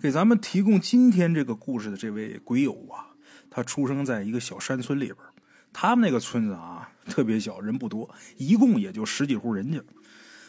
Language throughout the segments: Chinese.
给咱们提供今天这个故事的这位鬼友啊，他出生在一个小山村里边。他们那个村子啊，特别小，人不多，一共也就十几户人家。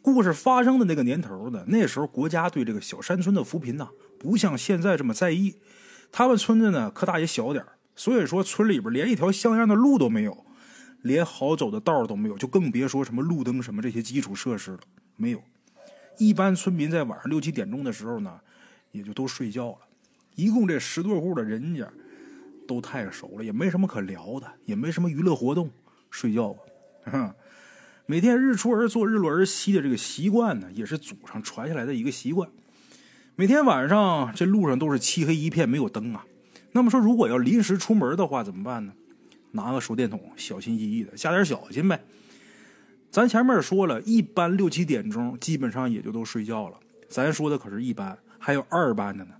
故事发生的那个年头呢，那时候国家对这个小山村的扶贫呢，不像现在这么在意。他们村子呢，可大也小点所以说村里边连一条像样的路都没有，连好走的道都没有，就更别说什么路灯什么这些基础设施了，没有。一般村民在晚上六七点钟的时候呢。也就都睡觉了，一共这十多户的人家都太熟了，也没什么可聊的，也没什么娱乐活动，睡觉吧。每天日出而作，日落而息的这个习惯呢，也是祖上传下来的一个习惯。每天晚上这路上都是漆黑一片，没有灯啊。那么说，如果要临时出门的话，怎么办呢？拿个手电筒，小心翼翼的，加点小心呗。咱前面说了一般六七点钟，基本上也就都睡觉了。咱说的可是一般。还有二班的呢，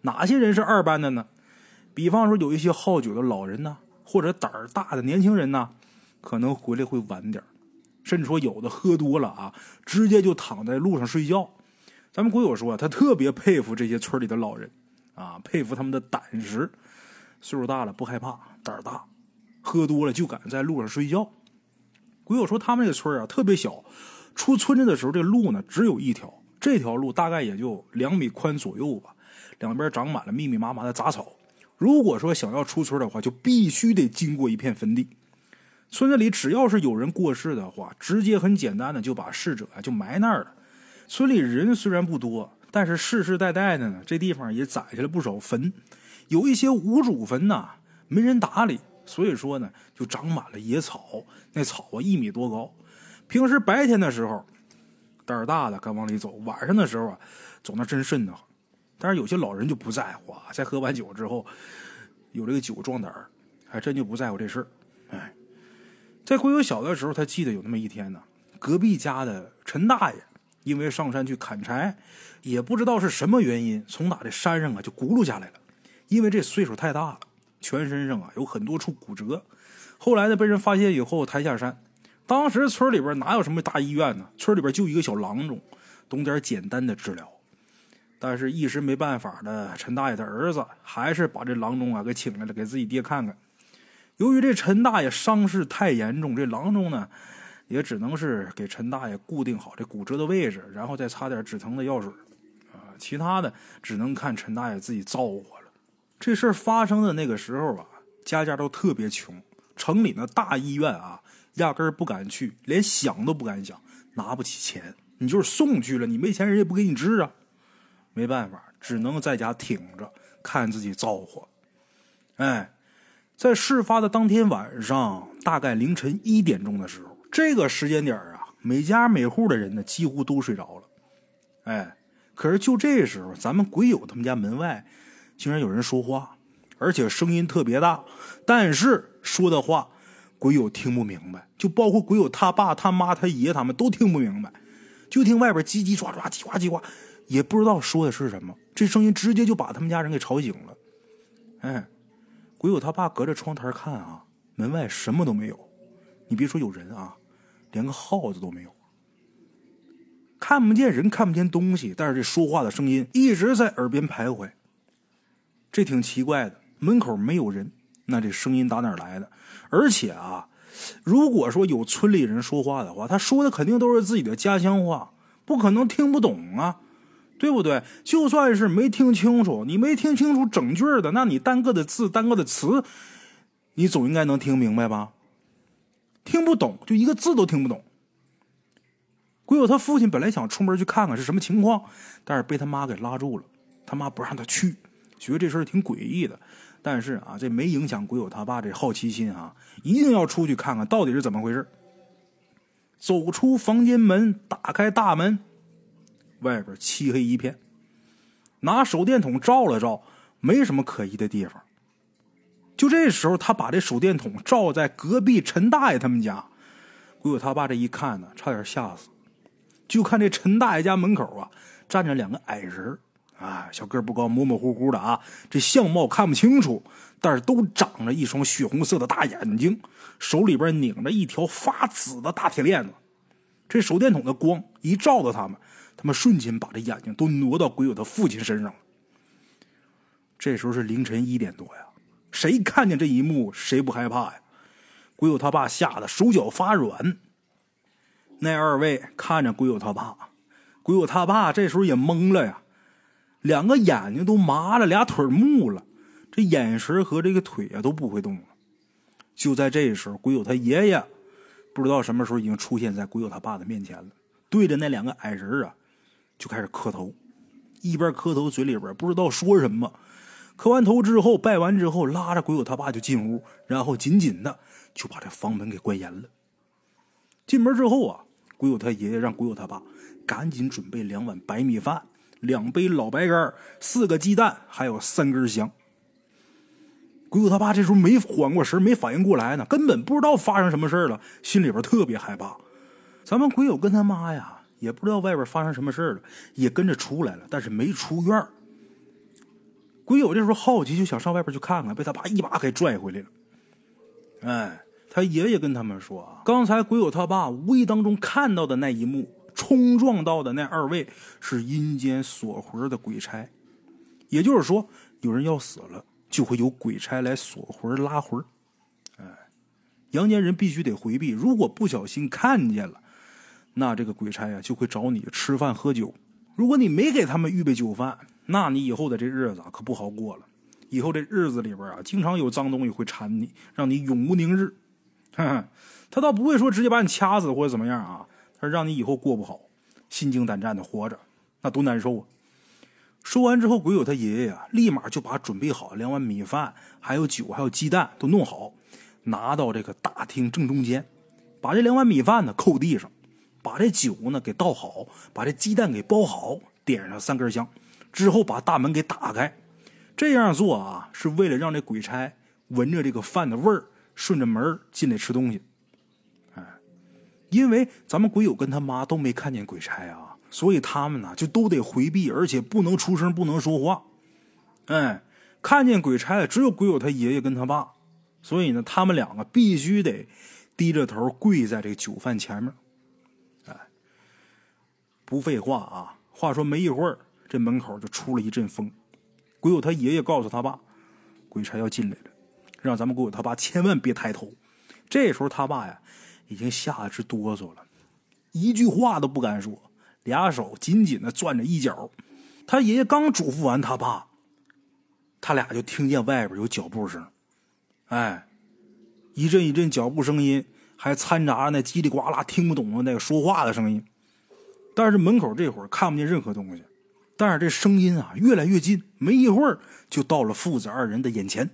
哪些人是二班的呢？比方说有一些好酒的老人呢，或者胆儿大的年轻人呢，可能回来会晚点甚至说有的喝多了啊，直接就躺在路上睡觉。咱们鬼友说，他特别佩服这些村里的老人啊，佩服他们的胆识，岁数大了不害怕，胆儿大，喝多了就敢在路上睡觉。鬼友说，他们那个村啊特别小，出村子的时候这路呢只有一条。这条路大概也就两米宽左右吧，两边长满了密密麻麻的杂草。如果说想要出村的话，就必须得经过一片坟地。村子里只要是有人过世的话，直接很简单的就把逝者啊就埋那儿了。村里人虽然不多，但是世世代代的呢，这地方也攒下了不少坟。有一些无主坟呐，没人打理，所以说呢，就长满了野草。那草啊一米多高，平时白天的时候。胆儿大的敢往里走，晚上的时候啊，走那真瘆得慌。但是有些老人就不在乎啊，在喝完酒之后，有这个酒壮胆儿，还真就不在乎这事儿。哎，在鬼友小的时候，他记得有那么一天呢，隔壁家的陈大爷因为上山去砍柴，也不知道是什么原因，从哪这山上啊就轱辘下来了。因为这岁数太大了，全身上啊有很多处骨折。后来呢，被人发现以后抬下山。当时村里边哪有什么大医院呢？村里边就一个小郎中，懂点简单的治疗。但是，一时没办法的陈大爷的儿子还是把这郎中啊给请来了，给自己爹看看。由于这陈大爷伤势太严重，这郎中呢也只能是给陈大爷固定好这骨折的位置，然后再擦点止疼的药水啊。其他的只能看陈大爷自己造化了。这事儿发生的那个时候啊，家家都特别穷，城里那大医院啊。压根儿不敢去，连想都不敢想，拿不起钱。你就是送去了，你没钱，人也不给你治啊。没办法，只能在家挺着，看自己造化。哎，在事发的当天晚上，大概凌晨一点钟的时候，这个时间点啊，每家每户的人呢，几乎都睡着了。哎，可是就这时候，咱们鬼友他们家门外，竟然有人说话，而且声音特别大，但是说的话。鬼友听不明白，就包括鬼友他爸、他妈、他爷他们都听不明白，就听外边叽叽喳喳、叽呱叽呱，也不知道说的是什么。这声音直接就把他们家人给吵醒了。哎，鬼友他爸隔着窗台看啊，门外什么都没有。你别说有人啊，连个耗子都没有，看不见人，看不见东西，但是这说话的声音一直在耳边徘徊。这挺奇怪的，门口没有人。那这声音打哪来的？而且啊，如果说有村里人说话的话，他说的肯定都是自己的家乡话，不可能听不懂啊，对不对？就算是没听清楚，你没听清楚整句的，那你单个的字、单个的词，你总应该能听明白吧？听不懂，就一个字都听不懂。鬼友他父亲本来想出门去看看是什么情况，但是被他妈给拉住了，他妈不让他去，觉得这事儿挺诡异的。但是啊，这没影响鬼友他爸这好奇心啊，一定要出去看看到底是怎么回事。走出房间门，打开大门，外边漆黑一片，拿手电筒照了照，没什么可疑的地方。就这时候，他把这手电筒照在隔壁陈大爷他们家，鬼友他爸这一看呢，差点吓死。就看这陈大爷家门口啊，站着两个矮人啊，小个不高，模模糊糊的啊，这相貌看不清楚，但是都长着一双血红色的大眼睛，手里边拧着一条发紫的大铁链子。这手电筒的光一照到他们，他们瞬间把这眼睛都挪到鬼友的父亲身上了。这时候是凌晨一点多呀，谁看见这一幕，谁不害怕呀？鬼友他爸吓得手脚发软。那二位看着鬼友他爸，鬼友他爸这时候也懵了呀，两个眼睛都麻了，俩腿木了，这眼神和这个腿啊都不会动了。就在这时候，鬼友他爷爷不知道什么时候已经出现在鬼友他爸的面前了，对着那两个矮人啊就开始磕头，一边磕头嘴里边不知道说什么。磕完头之后，拜完之后，拉着鬼友他爸就进屋，然后紧紧的就把这房门给关严了。进门之后啊，鬼友他爷爷让鬼友他爸赶紧准备两碗白米饭、两杯老白干、四个鸡蛋，还有三根香。鬼友他爸这时候没缓过神，没反应过来呢，根本不知道发生什么事了，心里边特别害怕。咱们鬼友跟他妈呀，也不知道外边发生什么事了，也跟着出来了，但是没出院鬼友这时候好奇，就想上外边去看看，被他爸一把给拽回来了。哎，他爷爷跟他们说，刚才鬼友他爸无意当中看到的那一幕，冲撞到的那二位是阴间锁魂的鬼差，也就是说，有人要死了，就会有鬼差来锁魂拉魂。哎，阳间人必须得回避，如果不小心看见了，那这个鬼差呀就会找你吃饭喝酒。如果你没给他们预备酒饭，那你以后的这日子可不好过了。以后这日子里边啊，经常有脏东西会缠你，让你永无宁日。他倒不会说直接把你掐死或者怎么样啊，他让你以后过不好，心惊胆战的活着，那多难受啊！说完之后，鬼友他爷爷啊，立马就把准备好两碗米饭、还有酒、还有鸡蛋都弄好，拿到这个大厅正中间，把这两碗米饭呢扣地上，把这酒呢给倒好，把这鸡蛋给包好，点上三根香。之后把大门给打开，这样做啊，是为了让这鬼差闻着这个饭的味儿，顺着门进来吃东西。因为咱们鬼友跟他妈都没看见鬼差啊，所以他们呢就都得回避，而且不能出声，不能说话。哎，看见鬼差的只有鬼友他爷爷跟他爸，所以呢，他们两个必须得低着头跪在这个酒饭前面。哎，不废话啊，话说没一会儿。这门口就出了一阵风，鬼友他爷爷告诉他爸，鬼差要进来了，让咱们鬼友他爸千万别抬头。这时候他爸呀，已经吓得直哆嗦了，一句话都不敢说，俩手紧紧的攥着衣角。他爷爷刚嘱咐完他爸，他俩就听见外边有脚步声，哎，一阵一阵脚步声音，还掺杂着那叽里呱啦听不懂的那个说话的声音。但是门口这会儿看不见任何东西。但是这声音啊越来越近，没一会儿就到了父子二人的眼前。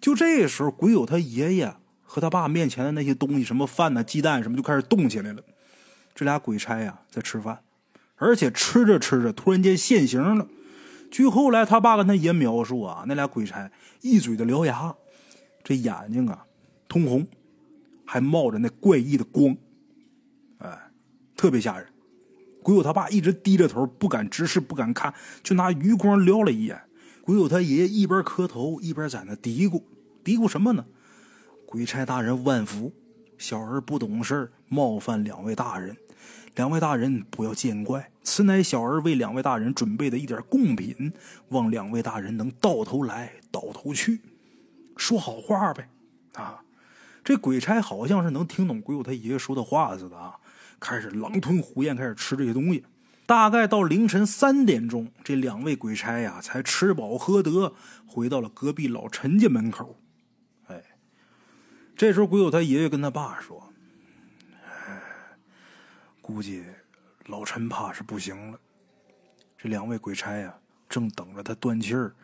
就这时候，鬼友他爷爷和他爸面前的那些东西，什么饭呐、鸡蛋什么，就开始动起来了。这俩鬼差呀在吃饭，而且吃着吃着，突然间现形了。据后来他爸跟他爷描述啊，那俩鬼差一嘴的獠牙，这眼睛啊通红，还冒着那怪异的光，哎，特别吓人。鬼友他爸一直低着头，不敢直视，不敢看，就拿余光撩了一眼。鬼友他爷爷一边磕头，一边在那嘀咕：“嘀咕什么呢？鬼差大人万福，小儿不懂事冒犯两位大人，两位大人不要见怪，此乃小儿为两位大人准备的一点贡品，望两位大人能到头来，到头去，说好话呗。”啊，这鬼差好像是能听懂鬼友他爷爷说的话似的啊。开始狼吞虎咽，开始吃这些东西。大概到凌晨三点钟，这两位鬼差呀才吃饱喝得，回到了隔壁老陈家门口。这时候鬼友他爷爷跟他爸说：“，估计老陈怕是不行了。这两位鬼差呀，正等着他断气儿，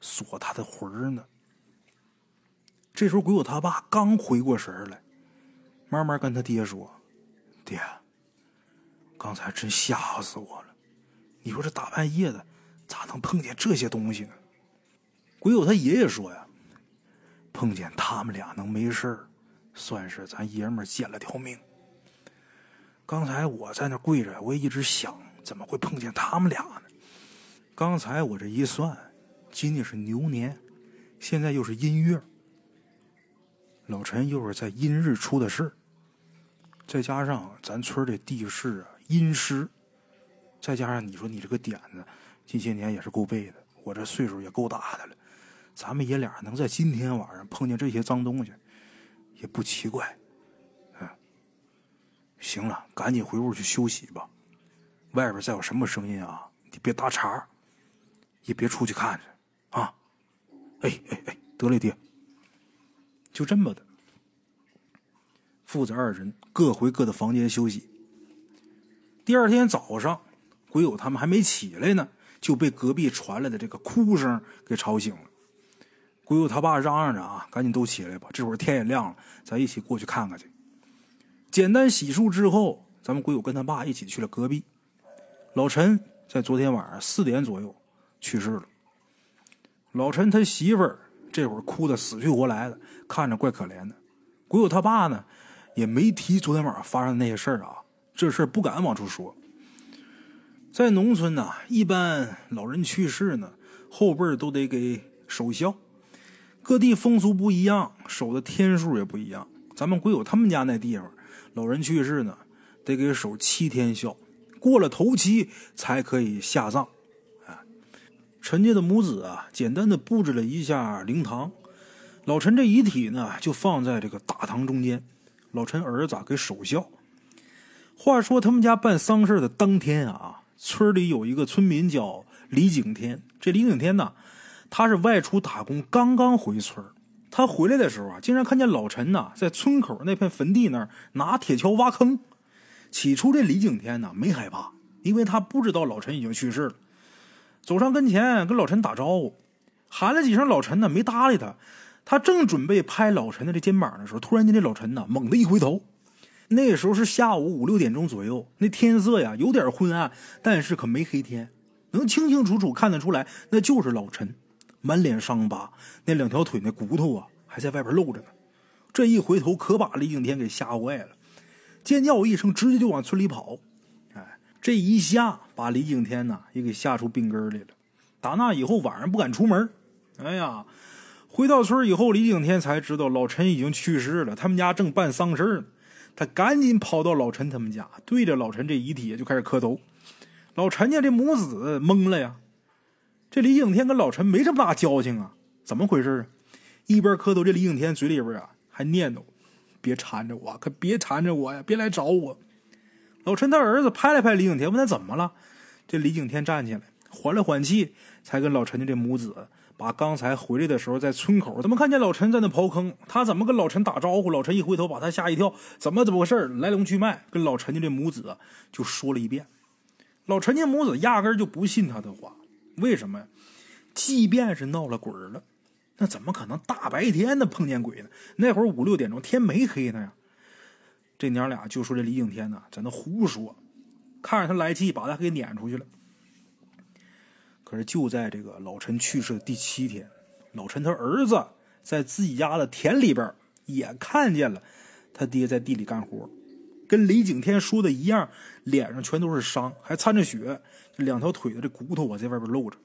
锁他的魂儿呢。”这时候鬼友他爸刚回过神来，慢慢跟他爹说。爹，刚才真吓死我了！你说这大半夜的，咋能碰见这些东西呢？鬼友他爷爷说呀，碰见他们俩能没事算是咱爷们捡了条命。刚才我在那跪着，我也一直想，怎么会碰见他们俩呢？刚才我这一算，今年是牛年，现在又是阴月，老陈又是在阴日出的事再加上咱村的地势啊阴湿，再加上你说你这个点子，近些年也是够背的。我这岁数也够大的了，咱们爷俩能在今天晚上碰见这些脏东西，也不奇怪。嗯，行了，赶紧回屋去休息吧。外边再有什么声音啊，你别搭茬，也别出去看着啊。哎哎哎，得嘞，爹。就这么的，父子二人各回各的房间休息。第二天早上，鬼友他们还没起来呢，就被隔壁传来的这个哭声给吵醒了。鬼友他爸嚷嚷着啊：“赶紧都起来吧，这会儿天也亮了，咱一起过去看看去。”简单洗漱之后，咱们鬼友跟他爸一起去了隔壁。老陈在昨天晚上四点左右去世了。老陈他媳妇儿这会儿哭得死去活来的，看着怪可怜的。鬼友他爸呢，也没提昨天晚上发生的那些事儿啊。这事儿不敢往出说。在农村呢，一般老人去世呢，后辈都得给守孝。各地风俗不一样，守的天数也不一样。咱们鬼友他们家那地方，老人去世呢，得给守七天孝，过了头七才可以下葬。啊，陈家的母子啊，简单的布置了一下灵堂，老陈这遗体呢，就放在这个大堂中间，老陈儿子给守孝。话说他们家办丧事的当天啊，村里有一个村民叫李景天。这李景天呢，他是外出打工，刚刚回村他回来的时候啊，竟然看见老陈呐在村口那片坟地那儿拿铁锹挖坑。起初这李景天呢没害怕，因为他不知道老陈已经去世了。走上跟前跟老陈打招呼，喊了几声，老陈呢没搭理他。他正准备拍老陈的这肩膀的时候，突然间这老陈呢猛地一回头。那时候是下午五六点钟左右，那天色呀有点昏暗，但是可没黑天，能清清楚楚看得出来，那就是老陈，满脸伤疤，那两条腿那骨头啊还在外边露着呢。这一回头，可把李景天给吓坏了，尖叫一声，直接就往村里跑。哎，这一下把李景天呢也给吓出病根来了。打那以后，晚上不敢出门。哎呀，回到村以后，李景天才知道老陈已经去世了，他们家正办丧事呢。他赶紧跑到老陈他们家，对着老陈这遗体就开始磕头。老陈家这母子懵了呀，这李景天跟老陈没这么大交情啊，怎么回事啊？一边磕头，这李景天嘴里边啊还念叨：“别缠着我，可别缠着我呀，别来找我。”老陈他儿子拍了拍李景天，问他怎么了。这李景天站起来，缓了缓气，才跟老陈家这母子。把刚才回来的时候在村口怎么看见老陈在那刨坑？他怎么跟老陈打招呼？老陈一回头把他吓一跳，怎么怎么回事？来龙去脉跟老陈家这母子就说了一遍。老陈家母子压根就不信他的话，为什么呀？即便是闹了鬼了，那怎么可能大白天的碰见鬼呢？那会儿五六点钟天没黑呢呀。这娘俩就说这李景天呢在那胡说，看着他来气，把他给撵出去了。可是就在这个老陈去世的第七天，老陈他儿子在自己家的田里边也看见了他爹在地里干活，跟李景天说的一样，脸上全都是伤，还掺着血，两条腿的这骨头啊在外边露着。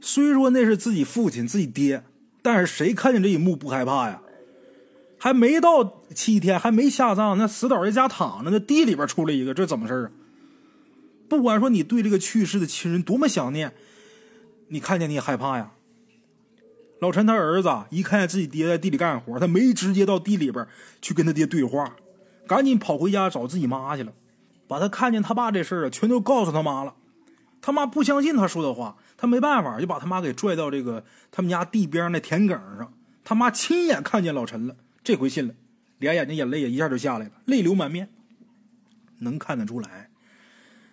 虽说那是自己父亲自己爹，但是谁看见这一幕不害怕呀？还没到七天，还没下葬，那死倒在家躺着，那地里边出来一个，这怎么事啊？不管说你对这个去世的亲人多么想念。你看见你也害怕呀？老陈他儿子一看见自己爹在地里干活，他没直接到地里边去跟他爹对话，赶紧跑回家找自己妈去了，把他看见他爸这事儿啊，全都告诉他妈了。他妈不相信他说的话，他没办法，就把他妈给拽到这个他们家地边那田埂上。他妈亲眼看见老陈了，这回信了，俩眼睛眼泪也一下就下来了，泪流满面。能看得出来，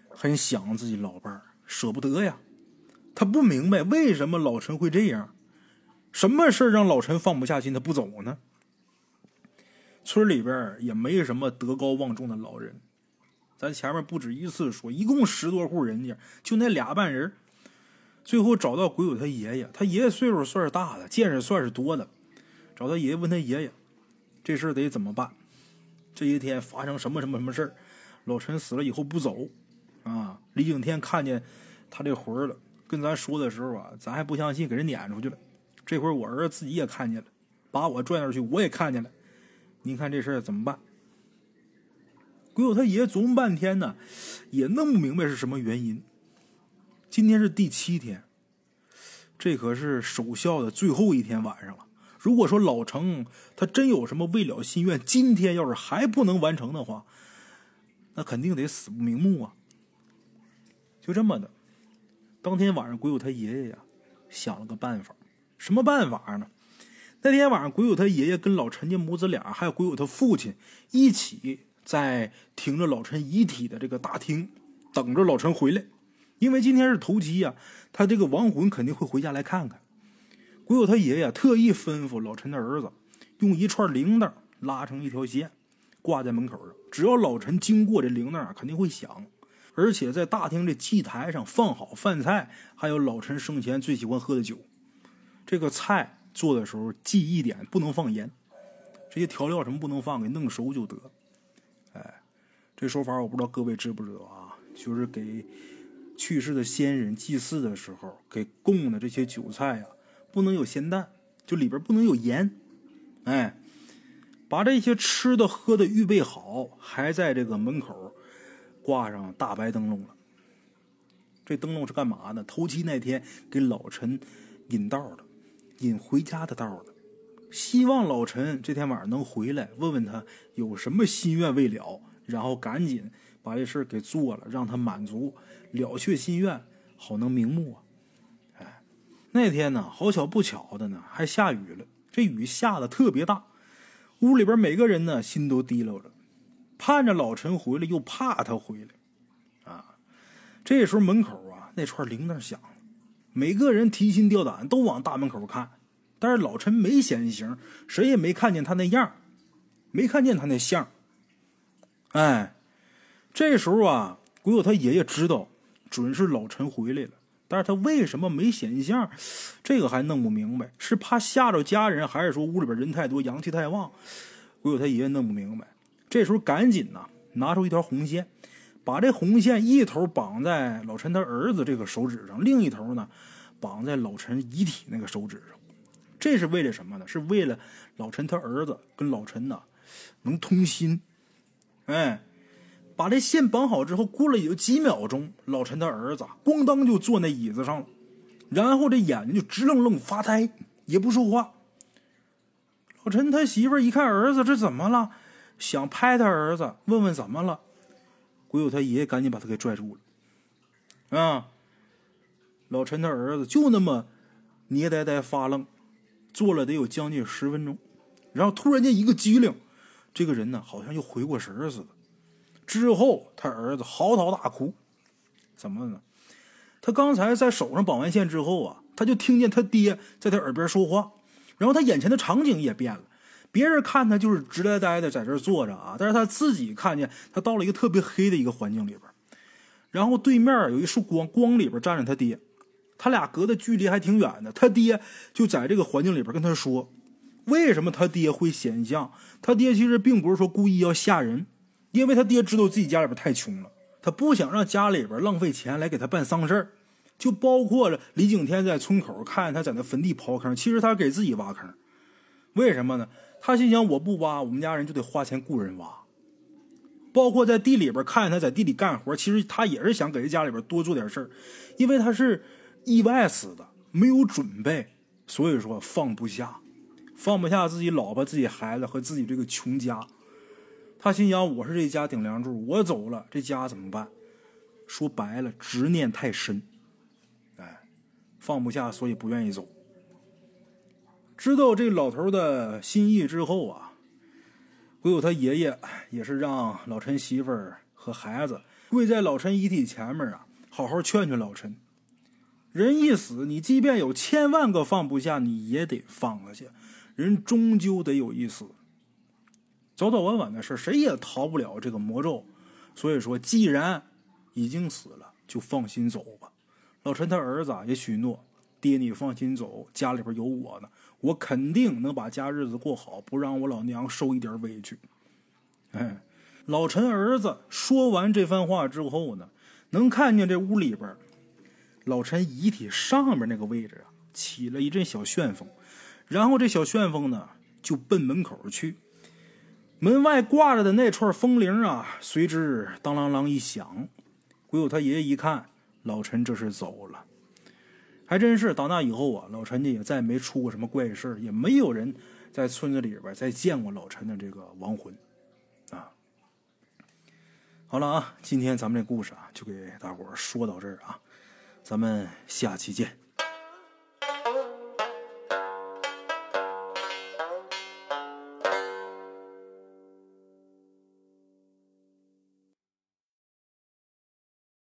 很想自己老伴儿，舍不得呀。他不明白为什么老陈会这样，什么事让老陈放不下心，他不走呢？村里边也没什么德高望重的老人，咱前面不止一次说，一共十多户人家，就那俩半人。最后找到鬼友他爷爷，他爷爷岁数算是大的，见识算是多的，找他爷爷问他爷爷，这事得怎么办？这一天发生什么什么什么事老陈死了以后不走，啊，李景天看见他这魂了。跟咱说的时候啊，咱还不相信，给人撵出去了。这会儿我儿子自己也看见了，把我拽那儿去，我也看见了。您看这事儿怎么办？鬼友他爷爷琢磨半天呢，也弄不明白是什么原因。今天是第七天，这可是守孝的最后一天晚上了。如果说老程他真有什么未了心愿，今天要是还不能完成的话，那肯定得死不瞑目啊！就这么的，当天晚上鬼友他爷爷呀想了个办法，什么办法呢？那天晚上，鬼友他爷爷跟老陈家母子俩，还有鬼友他父亲一起在停着老陈遗体的这个大厅等着老陈回来，因为今天是头七呀，他这个亡魂肯定会回家来看看。鬼友他爷爷特意吩咐老陈的儿子，用一串铃铛拉成一条线，挂在门口上。只要老陈经过，这铃铛啊肯定会响。而且在大厅这祭台上放好饭菜，还有老陈生前最喜欢喝的酒。这个菜做的时候记一点，不能放盐。这些调料什么不能放，给弄熟就得。哎，这手法我不知道各位知不知道啊？就是给去世的先人祭祀的时候，给供的这些酒菜啊。不能有咸淡，就里边不能有盐，哎，把这些吃的喝的预备好，还在这个门口挂上大白灯笼了。这灯笼是干嘛的？头七那天给老陈引道的，引回家的道的，希望老陈这天晚上能回来，问问他有什么心愿未了，然后赶紧把这事给做了，让他满足了却心愿，好能瞑目啊。那天呢，好巧不巧的呢，还下雨了。这雨下的特别大，屋里边每个人呢心都提溜着，盼着老陈回来，又怕他回来。啊，这时候门口啊那串铃铛响，每个人提心吊胆，都往大门口看。但是老陈没显形，谁也没看见他那样，没看见他那相。哎，这时候啊，鬼友他爷爷知道，准是老陈回来了。但是他为什么没显相？这个还弄不明白，是怕吓着家人，还是说屋里边人太多，阳气太旺？鬼有他爷爷弄不明白。这时候赶紧呐，拿出一条红线，把这红线一头绑在老陈他儿子这个手指上，另一头呢绑在老陈遗体那个手指上。这是为了什么呢？是为了老陈他儿子跟老陈呐能通心。哎。把这线绑好之后，过了也就几秒钟，老陈他儿子咣当就坐那椅子上了，然后这眼睛就直愣愣发呆，也不说话。老陈他媳妇一看儿子这怎么了，想拍他儿子问问怎么了，鬼友他爷爷赶紧把他给拽住了。啊，老陈他儿子就那么捏呆呆发愣，坐了得有将近十分钟，然后突然间一个机灵，这个人呢好像又回过神似的。之后，他儿子嚎啕大哭，怎么了呢？他刚才在手上绑完线之后啊，他就听见他爹在他耳边说话，然后他眼前的场景也变了。别人看他就是直呆呆的在这坐着啊，但是他自己看见他到了一个特别黑的一个环境里边，然后对面有一束光，光里边站着他爹，他俩隔的距离还挺远的。他爹就在这个环境里边跟他说，为什么他爹会显像？他爹其实并不是说故意要吓人。因为他爹知道自己家里边太穷了，他不想让家里边浪费钱来给他办丧事儿，就包括了李景天在村口看见他在那坟地刨坑，其实他给自己挖坑。为什么呢？他心想我不挖，我们家人就得花钱雇人挖。包括在地里边看见他在地里干活，其实他也是想给家里边多做点事儿，因为他是意外死的，没有准备，所以说放不下，放不下自己老婆、自己孩子和自己这个穷家。他心想：“我是这家顶梁柱，我走了，这家怎么办？”说白了，执念太深，哎，放不下，所以不愿意走。知道这老头的心意之后啊，唯有他爷爷也是让老陈媳妇儿和孩子跪在老陈遗体前面啊，好好劝劝老陈。人一死，你即便有千万个放不下，你也得放下。人终究得有一死。早早晚晚的事，谁也逃不了这个魔咒。所以说，既然已经死了，就放心走吧。老陈他儿子也许诺：“爹，你放心走，家里边有我呢，我肯定能把家日子过好，不让我老娘受一点委屈。”哎，老陈儿子说完这番话之后呢，能看见这屋里边，老陈遗体上面那个位置啊，起了一阵小旋风，然后这小旋风呢，就奔门口去。门外挂着的那串风铃啊，随之当啷啷一响。鬼友他爷爷一看，老陈这是走了。还真是到那以后啊，老陈家也再没出过什么怪事也没有人在村子里边再见过老陈的这个亡魂啊。好了啊，今天咱们这故事啊，就给大伙说到这儿啊，咱们下期见。